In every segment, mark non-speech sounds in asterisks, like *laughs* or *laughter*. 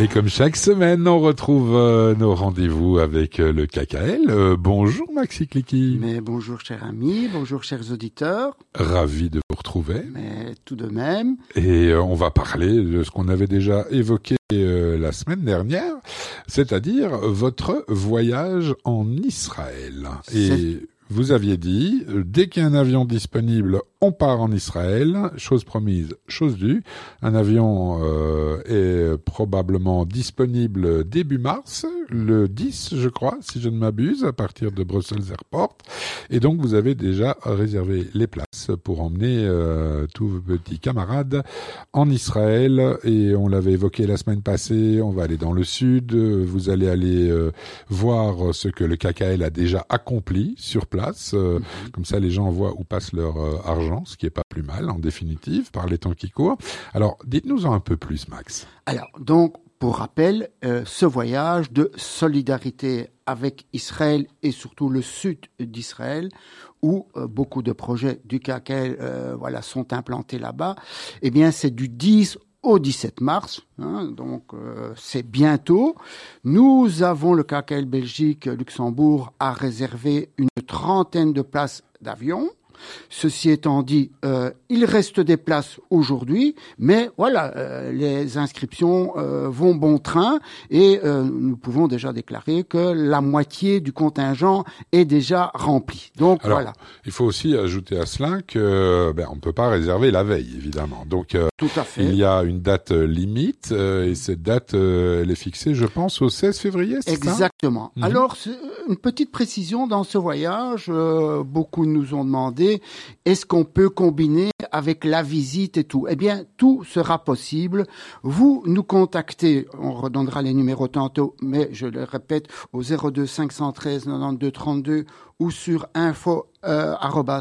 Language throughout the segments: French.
Et comme chaque semaine, on retrouve euh, nos rendez-vous avec euh, le KKL. Euh, bonjour Maxi Clicky. Mais bonjour chers amis, bonjour chers auditeurs. Ravi de vous retrouver. Mais tout de même. Et on va parler de ce qu'on avait déjà évoqué la semaine dernière, c'est-à-dire votre voyage en Israël. Et vous aviez dit, dès qu'il y a un avion disponible, on part en Israël, chose promise, chose due. Un avion euh, est probablement disponible début mars, le 10 je crois, si je ne m'abuse, à partir de Brussels Airport. Et donc vous avez déjà réservé les places pour emmener euh, tous vos petits camarades en Israël. Et on l'avait évoqué la semaine passée, on va aller dans le sud, vous allez aller euh, voir ce que le KKL a déjà accompli sur place. Mhm. Comme ça les gens voient où passe leur argent ce qui est pas plus mal en définitive par les temps qui courent. Alors, dites-nous en un peu plus, Max. Alors, donc, pour rappel, euh, ce voyage de solidarité avec Israël et surtout le sud d'Israël, où euh, beaucoup de projets du KKL euh, voilà, sont implantés là-bas, eh bien, c'est du 10 au 17 mars, hein, donc c'est bientôt. Nous avons le KKL Belgique Luxembourg à réserver une trentaine de places d'avion. Ceci étant dit, euh, il reste des places aujourd'hui, mais voilà, euh, les inscriptions euh, vont bon train et nous pouvons déjà déclarer que la moitié du contingent est déjà rempli. Donc voilà. Il faut aussi ajouter à cela que ben, on ne peut pas réserver la veille, évidemment. Donc Tout à fait. il y a une date limite et cette date elle est fixée, je pense, au 16 février. Exactement. Mhm. Alors une petite précision dans ce voyage, beaucoup nous ont demandé est-ce qu'on peut combiner avec la visite et tout? Eh bien, tout sera possible. Vous nous contactez, on redonnera les numéros tantôt, mais je le répète, au 02 513 92 32 ou sur info euh,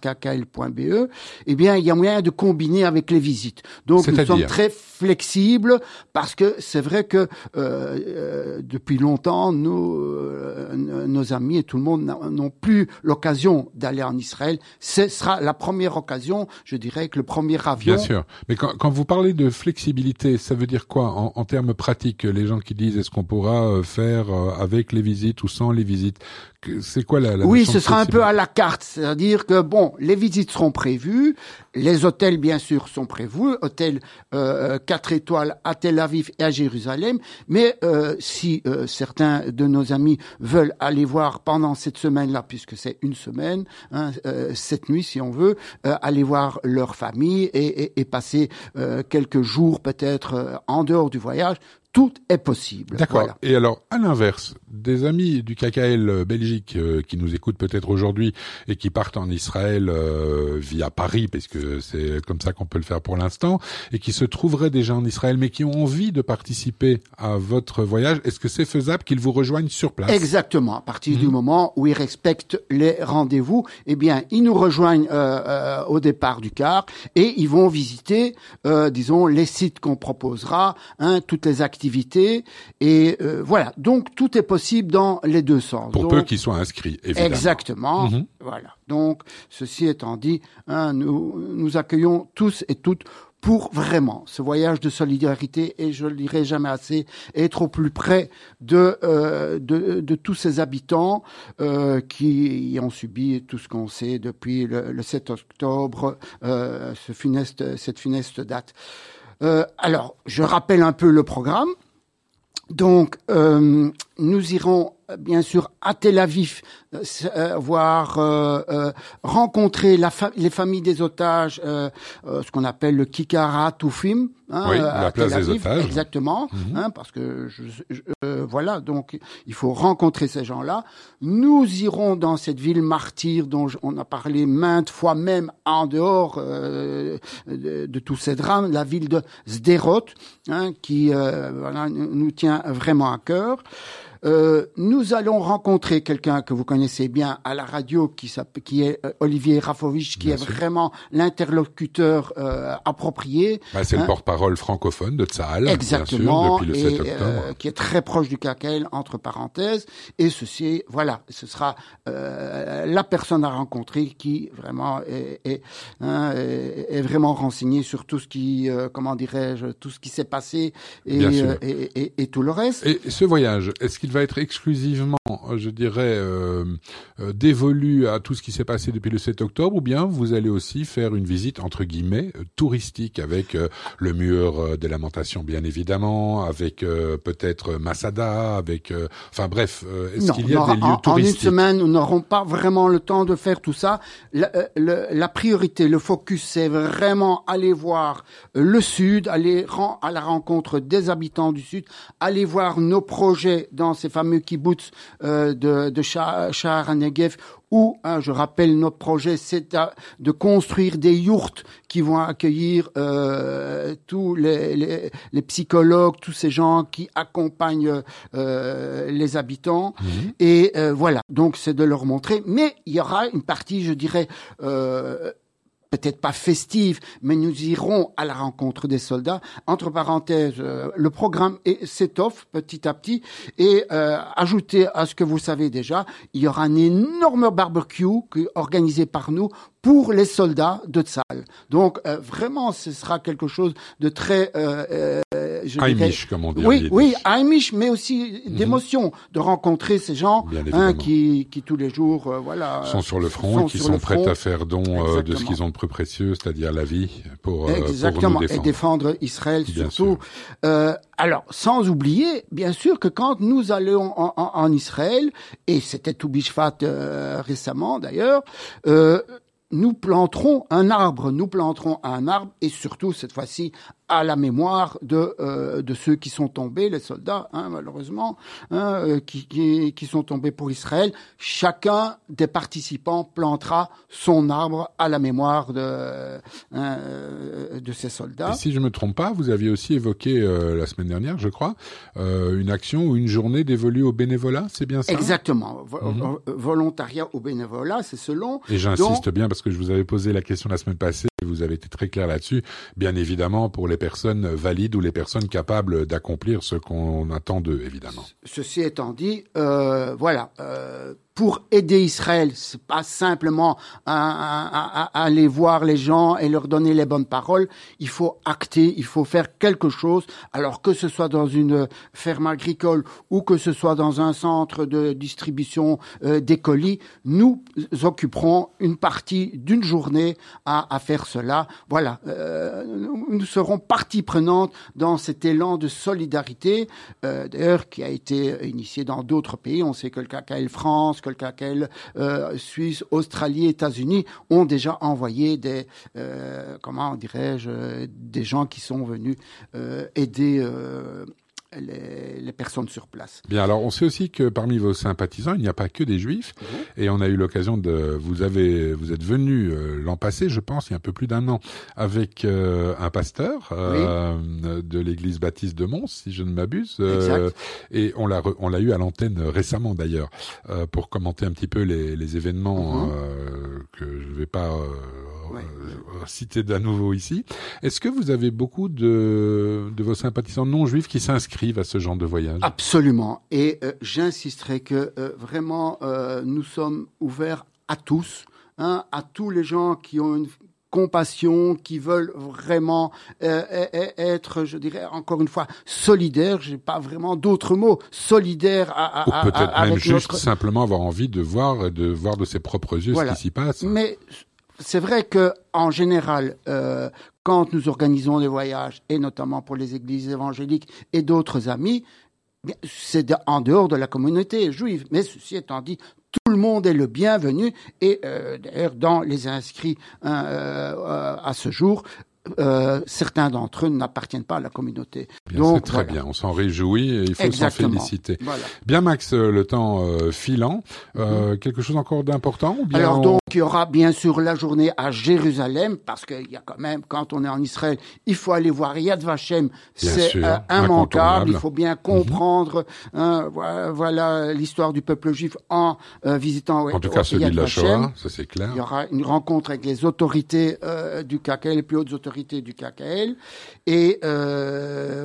kkl.be, eh bien, il y a moyen de combiner avec les visites. Donc, nous sommes très flexibles parce que c'est vrai que euh, euh, depuis longtemps, nos, euh, nos amis et tout le monde n'ont plus l'occasion d'aller en Israël. Ce sera la première occasion, je dirais, que le premier avion. Bien sûr. Mais quand, quand vous parlez de flexibilité, ça veut dire quoi en, en termes pratiques Les gens qui disent est-ce qu'on pourra euh, faire avec les visites ou sans les visites? C'est quoi la, la Oui, ce sera un peu à la carte, c'est-à-dire que bon, les visites seront prévues, les hôtels bien sûr sont prévus, hôtel euh, 4 étoiles à Tel Aviv et à Jérusalem, mais euh, si euh, certains de nos amis veulent aller voir pendant cette semaine-là, puisque c'est une semaine, hein, euh, cette nuit si on veut, euh, aller voir leur famille et, et, et passer quelques jours peut-être en dehors du voyage, tout est possible. D'accord. Et alors, à l'inverse, des amis du KKL euh, Belgique euh, qui nous écoutent peut-être aujourd'hui et qui partent en Israël euh, via Paris, parce que c'est comme ça qu'on peut le faire pour l'instant, et qui se trouveraient déjà en Israël, mais qui ont envie de participer à votre voyage, est-ce que c'est faisable qu'ils vous rejoignent sur place? Exactement. À partir du mhm. moment où ils respectent les rendez-vous, eh bien, ils nous rejoignent au départ du car et ils vont visiter, disons, les sites qu'on proposera, hein, toutes les activités et euh, voilà. Donc tout est possible dans les deux sens. Pour peu qu'ils soient inscrits, évidemment. Exactement. Mhm. Voilà. Donc ceci étant dit, hein, nous nous accueillons tous et toutes pour vraiment ce voyage de solidarité et je le dirai jamais assez être au plus près de euh, de, de, tous ces habitants euh, qui ont subi tout ce qu'on sait depuis le, le 7 octobre euh, ce funeste cette funeste date. Euh, alors, je rappelle un peu le programme. Donc, euh, nous irons bien sûr à Tel Aviv euh, euh voir euh, euh, rencontrer la les familles des otages, ce qu'on appelle le Kikara Toufim. Hein, oui, la place des otages. Exactement, mhm. hein, parce que je, je, voilà, donc il faut rencontrer ces gens-là. Nous irons dans cette ville martyre dont on a parlé maintes fois, même en dehors de, de, tous ces drames, la ville de Sderot, hein, qui voilà, nous tient vraiment à cœur. Euh, nous allons rencontrer quelqu'un que vous connaissez bien à la radio, qui, qui est euh, Olivier Rafovich, qui est vraiment l'interlocuteur euh, approprié. Bah, c'est le hein. porte-parole francophone de Tsahal, Exactement, bien sûr, depuis le 7 octobre. qui est très proche du KKL, entre parenthèses. Et ceci, voilà, ce sera la personne à rencontrer qui vraiment est, hein, est, est vraiment renseignée sur tout ce qui, comment dirais-je, tout ce qui s'est passé et, et, et, tout le reste. Et ce voyage, est-ce qu'il va être exclusivement, je dirais, euh, euh, dévolu à tout ce qui s'est passé depuis le 7 octobre, ou bien vous allez aussi faire une visite entre guillemets euh, touristique avec le mur des lamentations, bien évidemment, avec peut-être Masada, avec, enfin bref, est-ce qu'il y a des lieux touristiques En une semaine, nous n'aurons pas vraiment le temps de faire tout ça. La, la priorité, le focus, c'est vraiment aller voir le sud, aller à la rencontre des habitants du sud, aller voir nos projets dans ces fameux kibbutz euh, de, de Shahar Negev où, hein, je rappelle, notre projet, c'est de construire des yourtes qui vont accueillir euh, tous les, les, les, psychologues, tous ces gens qui accompagnent euh, les habitants. Mhm. Et euh, voilà, donc c'est de leur montrer. Mais il y aura une partie, je dirais, euh, peut-être pas festive, mais nous irons à la rencontre des soldats. Entre parenthèses, euh, le programme s'étoffe petit à petit et euh, ajouté à ce que vous savez déjà, il y aura un énorme barbecue organisé par nous pour les soldats de Tsal. Donc euh, vraiment, ce sera quelque chose de très, euh, euh je comme on dit. Oui, oui, Heimisch, mais aussi mhm. d'émotion de rencontrer ces gens hein, qui, qui tous les jours, euh, voilà, sont sur le front et qui sont prêts à faire don de ce qu'ils ont de plus précieux, c'est-à-dire la vie, pour exactement pour nous et défendre Israël surtout. alors, sans oublier, bien sûr, que quand nous allons en, en, en Israël, et c'était tout Bishfat récemment d'ailleurs. Euh, nous planterons un arbre, nous planterons un arbre et surtout cette fois-ci à la mémoire de, euh, de ceux qui sont tombés, les soldats, hein, malheureusement, hein, euh, qui, qui, qui, sont tombés pour Israël. Chacun des participants plantera son arbre à la mémoire de, hein, euh, de ces soldats. Et si je me trompe pas, vous aviez aussi évoqué la semaine dernière, je crois, une action ou une journée dévolue au bénévolat, c'est bien ça? Exactement. Mhm. Volontariat au bénévolat, c'est selon. Et j'insiste bien parce que je vous avais posé la question la semaine passée vous avez été très clair là-dessus. Bien évidemment, pour les personnes valides ou les personnes capables d'accomplir ce qu'on attend d'eux, évidemment. Ceci étant dit, euh, voilà, euh, pour aider Israël, c'est pas simplement aller voir les gens et leur donner les bonnes paroles. Il faut acter, il faut faire quelque chose. Alors que ce soit dans une ferme agricole ou que ce soit dans un centre de distribution euh, des colis, nous occuperons une partie d'une journée à, à, faire cela. Voilà, euh, nous serons partie prenante dans cet élan de solidarité, euh, d'ailleurs qui a été initié dans d'autres pays. On sait que le KKL France euh, Suisse, Australie, États-Unis ont déjà envoyé des, euh, comment dirais-je, des gens qui sont venus euh, aider euh, les, personnes sur place. Bien, alors on sait aussi que parmi vos sympathisants, il n'y a pas que des juifs, mhm. et on a eu l'occasion de, vous avez, vous êtes venu euh, l'an passé, je pense, il y a un peu plus d'un an, avec euh, un pasteur euh, de l'église baptiste de Mons, si je ne m'abuse, et on l'a, on l'a eu à l'antenne récemment d'ailleurs, pour commenter un petit peu les, les événements mhm. que je ne vais pas euh, cité d'à nouveau ici. Est-ce que vous avez beaucoup de, de vos sympathisants non juifs qui s'inscrivent à ce genre de voyage? Absolument. Et euh, j'insisterai que euh, vraiment, nous sommes ouverts à tous, hein, à tous les gens qui ont une compassion, qui veulent vraiment être, je dirais encore une fois, solidaires. J'ai pas vraiment d'autres mots. Solidaires à, à, Ou peut-être même juste simplement avoir envie de voir, de voir de ses propres yeux ce qui s'y passe. Mais c'est vrai que en général, euh, quand nous organisons des voyages, et notamment pour les églises évangéliques et d'autres amis, c'est en dehors de la communauté juive. Mais ceci étant dit, tout le monde est le bienvenu. Et euh, d'ailleurs, dans les inscrits hein, euh, à ce jour, euh, certains d'entre eux n'appartiennent pas à la communauté. Donc, c'est très bien, on s'en réjouit et il faut s'en féliciter. Bien Max, le temps euh, filant, mhm. quelque chose encore d'important Alors donc qu'il y aura bien sûr la journée à Jérusalem, parce qu'il y a quand même, quand on est en Israël, il faut aller voir Yad Vashem, c'est euh, immanquable, il faut bien mhm. comprendre hein, voilà l'histoire du peuple juif en euh, visitant En tout cas, celui de la Shoah, ça c'est clair. Il y aura une rencontre avec les autorités euh, du KKL, les plus hautes autorités du KKL, et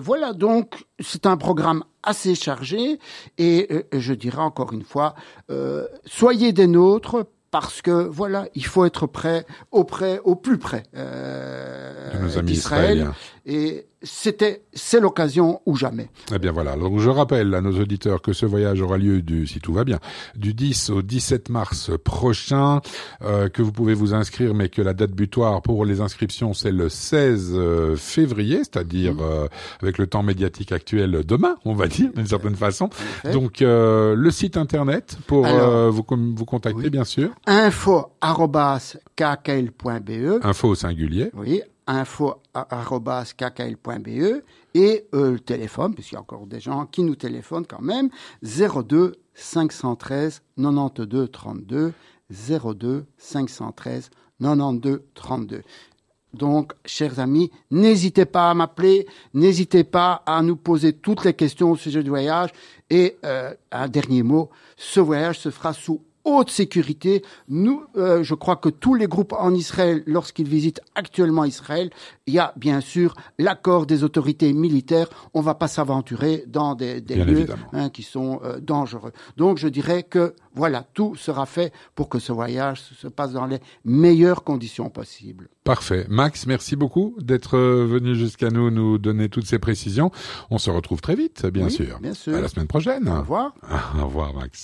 voilà, donc c'est un programme assez chargé, et je dirais encore une fois, soyez des nôtres, parce que voilà, il faut être prêt, au près, au plus près. Euh, d'Israël. Et c'était, c'est l'occasion ou jamais. Eh bien voilà. Donc je rappelle à nos auditeurs que ce voyage aura lieu du, si tout va bien, du 10 au 17 mars prochain, euh, que vous pouvez vous inscrire, mais que la date butoir pour les inscriptions c'est le 16 euh, février, c'est-à-dire mmh. euh, avec le temps médiatique actuel demain, on va dire d'une certaine façon. Donc euh, le site internet pour vous vous contacter bien sûr. Info Info au singulier. Oui info.kkl.be et euh, le téléphone, puisqu'il y a encore des gens qui nous téléphonent quand même, 02 513 92 32, 02 513 92 32. Donc, chers amis, n'hésitez pas à m'appeler, n'hésitez pas à nous poser toutes les questions au sujet du voyage. Et euh, un dernier mot, ce voyage se fera sous haute sécurité. Nous, euh, je crois que tous les groupes en Israël, lorsqu'ils visitent actuellement Israël, il y a bien sûr l'accord des autorités militaires. On ne va pas s'aventurer dans des, lieux hein, qui sont euh, dangereux. Donc, je dirais que voilà, tout sera fait pour que ce voyage se passe dans les meilleures conditions possibles. Parfait. Max, merci beaucoup d'être euh, venu jusqu'à nous nous donner toutes ces précisions. On se retrouve très vite, bien sûr. Bien sûr. À la semaine prochaine. Au revoir. *laughs* Au revoir, Max.